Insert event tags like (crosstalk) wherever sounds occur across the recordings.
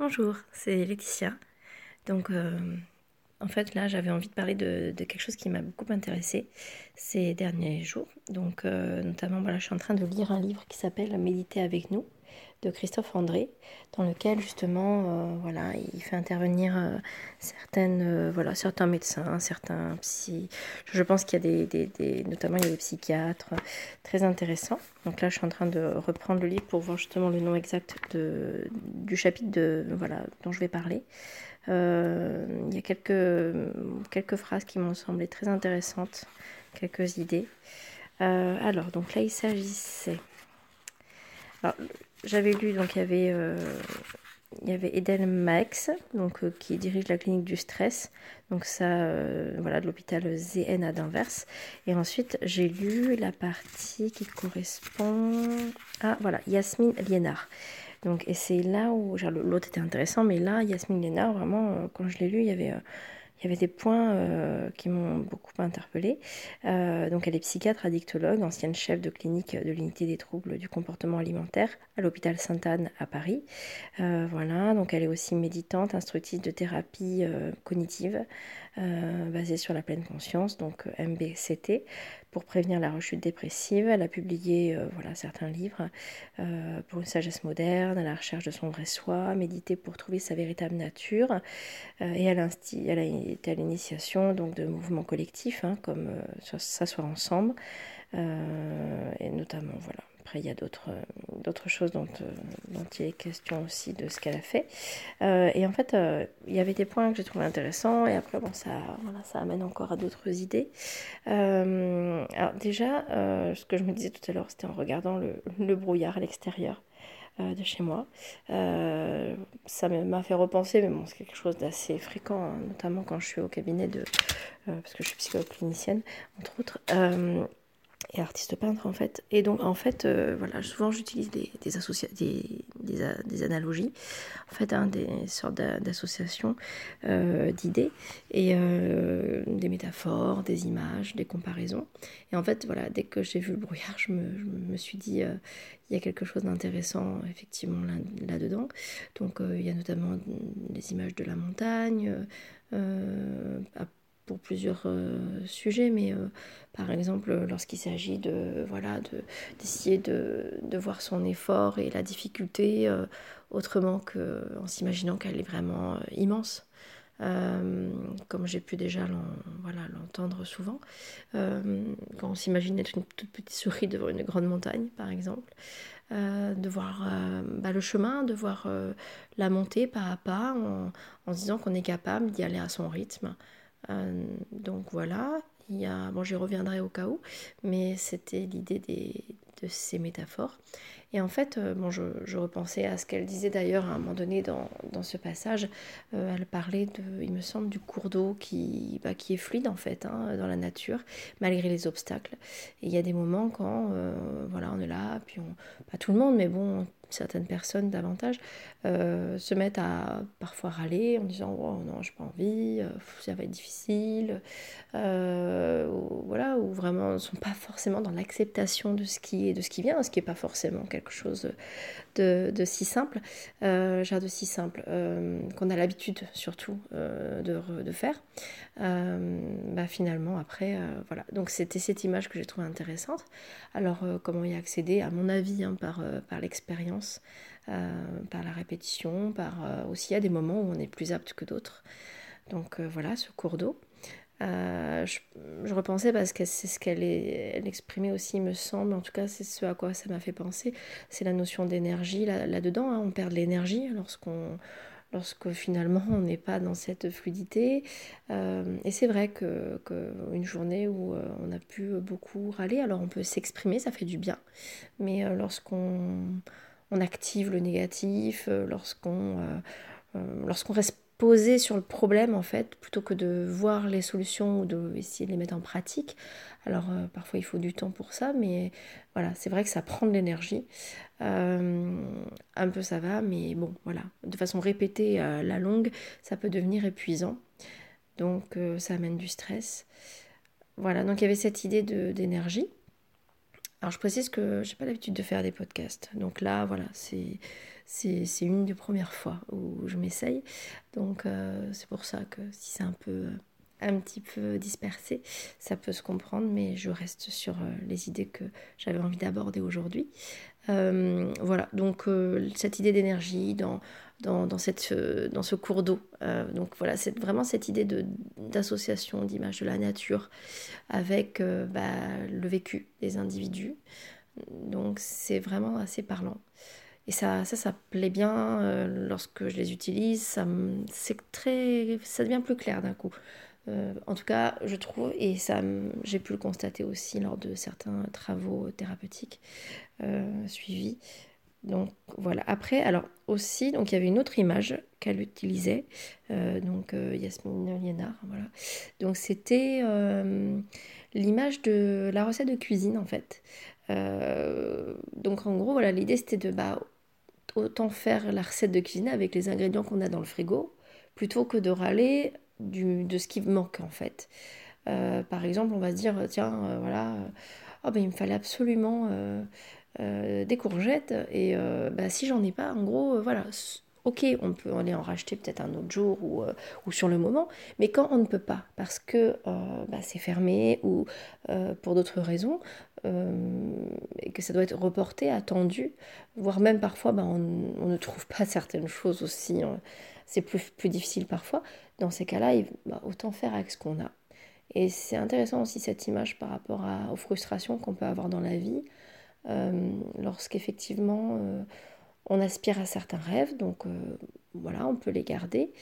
Bonjour, c'est Laetitia. Donc, euh, en fait, là, j'avais envie de parler de, quelque chose qui m'a beaucoup intéressée ces derniers jours. Donc, euh, notamment, voilà, je suis en train de lire un livre qui s'appelle Méditer avec nous de Christophe André, dans lequel justement, euh, voilà, il fait intervenir euh, certaines, euh, voilà, certains médecins, certains psy. Je pense qu'il y a des, des, notamment il y a des psychiatres très intéressants. Donc là, je suis en train de reprendre le livre pour voir justement le nom exact de, du chapitre de, voilà, dont je vais parler. il y a quelques, quelques phrases qui m'ont semblé très intéressantes, quelques idées. alors, donc là, il s'agissait. J'avais lu, donc il y avait, euh, il Max, donc, euh, qui dirige la clinique du stress, donc ça, euh, voilà, de l'hôpital ZN à Danvers. Et ensuite, j'ai lu la partie qui correspond à, voilà, Yasmine Liénard. Donc, et c'est là où, l'autre était intéressant, mais là, Yasmine Liénard, vraiment, quand je l'ai lu, il y avait il y avait des points euh, qui m'ont beaucoup interpellée. Euh, donc elle est psychiatre addictologue, ancienne chef de clinique de l'unité des troubles du comportement alimentaire à l'hôpital Sainte-Anne à Paris. Euh, voilà, donc elle est aussi méditante, instructrice de thérapie cognitive basée sur la pleine conscience, donc MBCT, pour prévenir la rechute dépressive. Elle a publié voilà, certains livres pour une sagesse moderne, à la recherche de son vrai soi, méditer pour trouver sa véritable nature. et elle, a était à l'initiation donc de mouvements collectifs, hein, comme euh, s'asseoir ensemble, euh, et notamment voilà. Après, il y a d'autres d'autres choses dont, euh, dont il est question aussi de ce qu'elle a fait. et en fait, il y avait des points que j'ai trouvé intéressants, et après, bon, ça, voilà, ça amène encore à d'autres idées. alors déjà, ce que je me disais tout à l'heure, c'était en regardant le, brouillard à l'extérieur. Euh, de chez moi. Euh, ça m'a fait repenser, mais bon, c'est quelque chose d'assez fréquent, hein, notamment quand je suis au cabinet de. Euh, parce que je suis psychologue clinicienne, entre autres et artiste peintre en fait. Et donc en fait, voilà, souvent j'utilise des, des, des, des, analogies, en fait, hein, des sortes d'associations d'idées et des métaphores, des images, des comparaisons. Et en fait, voilà, dès que j'ai vu le brouillard, je me, je me suis dit, il y a quelque chose d'intéressant effectivement là-dedans. Donc euh, il y a notamment des images de la montagne euh, pour plusieurs euh, sujets, mais par exemple lorsqu'il s'agit de voilà d'essayer de, de, voir son effort et la difficulté autrement qu'en s'imaginant qu'elle est vraiment immense. Euh, comme j'ai pu déjà l'entendre souvent. Euh, quand on s'imagine être une toute petite souris devant une grande montagne, par exemple, euh, de voir bah, le chemin, de voir la montée pas à pas, en, en se disant qu'on est capable d'y aller à son rythme. Donc voilà, il y a, bon, j'y reviendrai au cas où, mais c'était l'idée de ces métaphores. Et en fait, euh, bon, je, repensais à ce qu'elle disait d'ailleurs à un moment donné dans, ce passage. Euh, elle parlait, de, il me semble, du cours d'eau qui, bah, qui est fluide en fait hein, dans la nature, malgré les obstacles. Et il y a des moments quand euh, voilà, on est là, puis on, pas tout le monde, mais bon, certaines personnes davantage euh, se mettent à parfois râler en disant oh non j'ai pas envie euh, ça va être difficile euh, voilà ou vraiment ne sont pas forcément dans l'acceptation de ce qui est de ce qui vient ce qui est pas forcément quelque chose de, si simple genre de si simple qu'on a l'habitude surtout de, de, faire bah, finalement après voilà. Donc c'était cette image que j'ai trouvée intéressante. Alors comment y accéder? À mon avis hein, par l'expérience euh, par la répétition, par euh, aussi à des moments où on est plus apte que d'autres. Donc euh, voilà, ce cours d'eau. je, repensais parce que c'est ce qu'elle elle exprimait aussi, me semble, en tout cas c'est ce à quoi ça m'a fait penser, c'est la notion d'énergie là-dedans, hein. on perd de l'énergie lorsque finalement on n'est pas dans cette fluidité. et c'est vrai que, une journée où on a pu beaucoup râler, alors on peut s'exprimer, ça fait du bien, mais lorsqu'on on active le négatif, euh, lorsqu'on euh, euh, lorsqu'on reste posé sur le problème en fait, plutôt que de voir les solutions ou de essayer de les mettre en pratique. Alors parfois il faut du temps pour ça, mais voilà, c'est vrai que ça prend de l'énergie. un peu ça va, mais bon, voilà, de façon répétée la longue, ça peut devenir épuisant. Donc ça amène du stress. Voilà, donc il y avait cette idée d'énergie. Alors je précise que j'ai pas l'habitude de faire des podcasts. Donc là, voilà, c'est c'est une des premières fois où je m'essaye. Donc c'est pour ça que si c'est un peu un petit peu dispersé, ça peut se comprendre, mais je reste sur les idées que j'avais envie d'aborder aujourd'hui. Voilà, donc cette idée d'énergie dans, dans, cette, dans ce cours d'eau. donc voilà, c'est vraiment cette idée d'association d'image de la nature avec bah, le vécu des individus. Donc c'est vraiment assez parlant. Et ça, ça, ça plaît bien euh, lorsque je les utilise. Ça, très, ça devient plus clair d'un coup. Euh, en tout cas, je trouve, et ça, j'ai pu le constater aussi lors de certains travaux thérapeutiques euh, suivis. Donc voilà. Après, alors aussi, donc il y avait une autre image qu'elle utilisait, donc Yasmine Liénard, voilà. Donc c'était l'image de la recette de cuisine en fait. Euh, donc en gros, voilà, l'idée c'était de bah, autant faire la recette de cuisine avec les ingrédients qu'on a dans le frigo, plutôt que de râler du, de ce qui manque en fait. Euh, par exemple, on va se dire, tiens, euh, voilà, oh, ben, il me fallait absolument des courgettes, et bah, si j'en ai pas, en gros, voilà, ok, on peut aller en racheter peut-être un autre jour ou, ou, sur le moment, mais quand on ne peut pas, parce que bah, c'est fermé ou pour d'autres raisons, euh, et que ça doit être reporté, attendu, voire même parfois ben, on, ne trouve pas certaines choses aussi, hein. c'est plus, difficile parfois. Dans ces cas-là, bah, autant faire avec ce qu'on a. Et c'est intéressant aussi cette image par rapport aux frustrations qu'on peut avoir dans la vie, euh, lorsqu'effectivement euh, on aspire à certains rêves, donc euh, voilà, on peut les garder,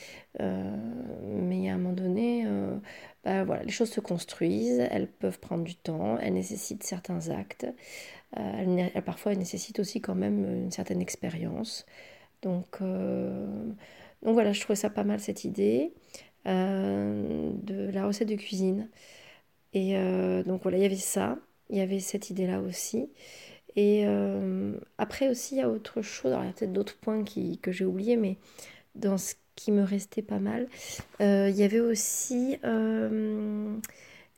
euh, mais à un moment donné, euh, bah, voilà, les choses se construisent, elles peuvent prendre du temps, elles nécessitent certains actes, parfois elles nécessitent aussi quand même une certaine expérience. Donc, donc voilà, je trouvais ça pas mal cette idée de la recette de cuisine. Et donc voilà, il y avait ça, il y avait cette idée-là aussi. Et euh, après aussi, il y a autre chose, alors il y a peut-être d'autres points que j'ai oubliés, mais dans ce qui me restait pas mal, euh, il y avait aussi euh,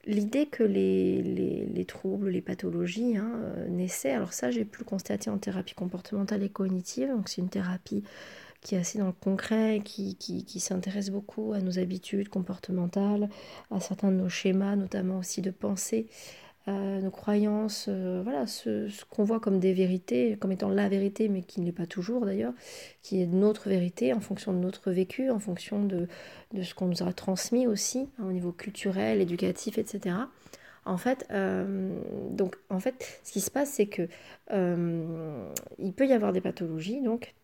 l'idée que les, les, les, troubles, les pathologies hein, naissaient. Alors ça, j'ai pu le constater en thérapie comportementale et cognitive, donc c'est une thérapie qui est assez dans le concret, qui s'intéresse beaucoup à nos habitudes comportementales, à certains de nos schémas, notamment aussi de pensée, nos croyances, euh, voilà, ce, qu'on voit comme des vérités, comme étant la vérité, mais qui ne l'est pas toujours d'ailleurs, qui est notre vérité en fonction de notre vécu, en fonction de, ce qu'on nous a transmis aussi hein, au niveau culturel, éducatif, etc. En fait, euh, donc, en fait, ce qui se passe, c'est que euh, il peut y avoir des pathologies, donc,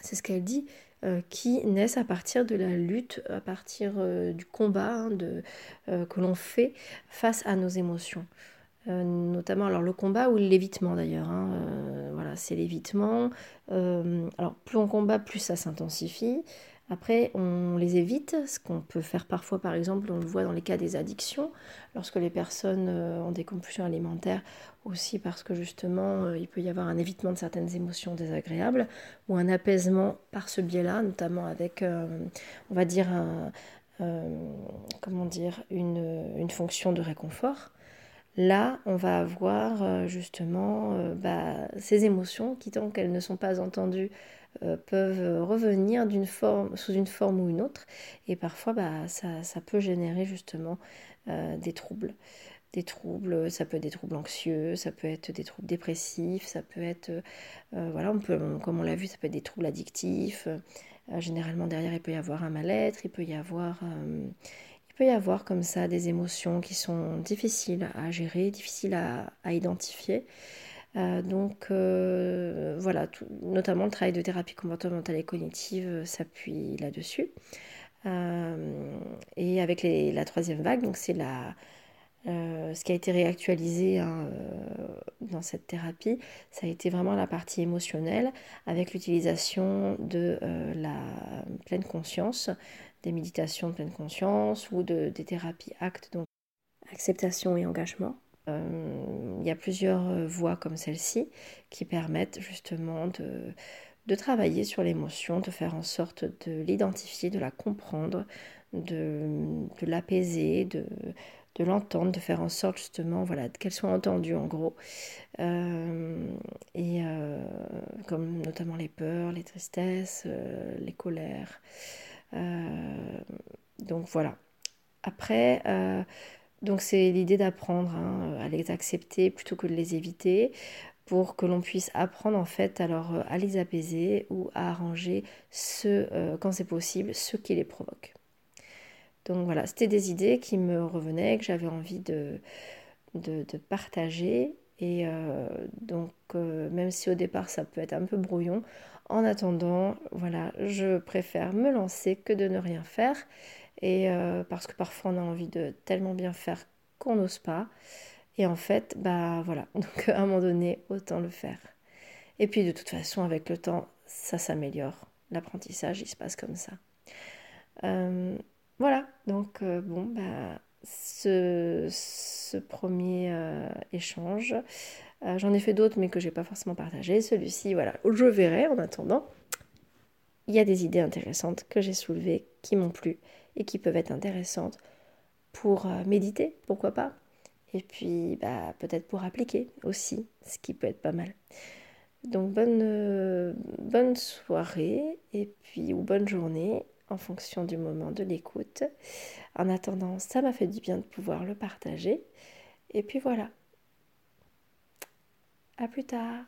c'est ce qu'elle dit, qui naissent à partir de la lutte, à partir du combat hein, que l'on fait face à nos émotions. Euh, notamment alors le combat ou l'évitement d'ailleurs. Hein, euh, voilà, c'est l'évitement. Euh, alors plus on combat, plus ça s'intensifie. Après, on les évite, ce qu'on peut faire parfois, par exemple, on le voit dans les cas des addictions, lorsque les personnes ont des compulsions alimentaires, aussi parce que justement, il peut y avoir un évitement de certaines émotions désagréables, ou un apaisement par ce biais-là, notamment avec, on va dire, comment dire, une fonction de réconfort. Là, on va avoir euh, justement euh, bah, ces émotions qui, tant qu'elles ne sont pas entendues, euh, peuvent revenir sous une forme ou une autre. Et parfois, bah, ça, peut générer justement des troubles. Des troubles, ça peut être des troubles anxieux, ça peut être des troubles dépressifs, ça peut être, voilà, comme on l'a vu, ça peut être des troubles addictifs. généralement, derrière, il peut y avoir un mal-être, il peut y avoir il peut y avoir comme ça des émotions qui sont difficiles à gérer, difficiles à, identifier. Euh, donc euh, voilà, notamment le travail de thérapie comportementale et cognitive euh, s'appuie là-dessus. et avec la troisième vague, donc c'est la, ce qui a été réactualisé hein, dans cette thérapie, ça a été vraiment la partie émotionnelle avec l'utilisation de la pleine conscience, des méditations de pleine conscience ou de, des thérapies actes, donc acceptation et engagement. Euh, il y a plusieurs euh, voies comme celle-ci qui permettent justement de, travailler sur l'émotion, de faire en sorte de l'identifier, de la comprendre, de l'apaiser, de, de l'entendre, de faire en sorte justement voilà, qu'elle soit entendue en gros. Euh, et euh, comme notamment les peurs, les tristesses, euh, les colères. donc voilà. Après, donc c'est l'idée d'apprendre hein, à les accepter plutôt que de les éviter pour que l'on puisse apprendre en fait alors à les apaiser ou à arranger ce, quand c'est possible, ce qui les provoque. Donc voilà, c'était des idées qui me revenaient, que j'avais envie de, partager. Et euh, donc, euh, même si au départ ça peut être un peu brouillon, en attendant, voilà, je préfère me lancer que de ne rien faire. Et euh, parce que parfois on a envie de tellement bien faire qu'on n'ose pas. Et en fait, bah voilà, (laughs) donc à un moment donné, autant le faire. Et puis de toute façon, avec le temps, ça s'améliore. L'apprentissage, il se passe comme ça. Voilà, donc euh, bon, bah, ce, premier euh, échange, euh, j'en ai fait d'autres mais que j'ai pas forcément partagé. Celui-ci, voilà, je verrai en attendant. Il y a des idées intéressantes que j'ai soulevées, qui m'ont plu et qui peuvent être intéressantes pour méditer, pourquoi pas. Et puis, bah, peut-être pour appliquer aussi, ce qui peut être pas mal. Donc, bonne, bonne soirée et puis, ou bonne journée en fonction du moment de l'écoute. En attendant, ça m'a fait du bien de pouvoir le partager. Et puis voilà. À plus tard.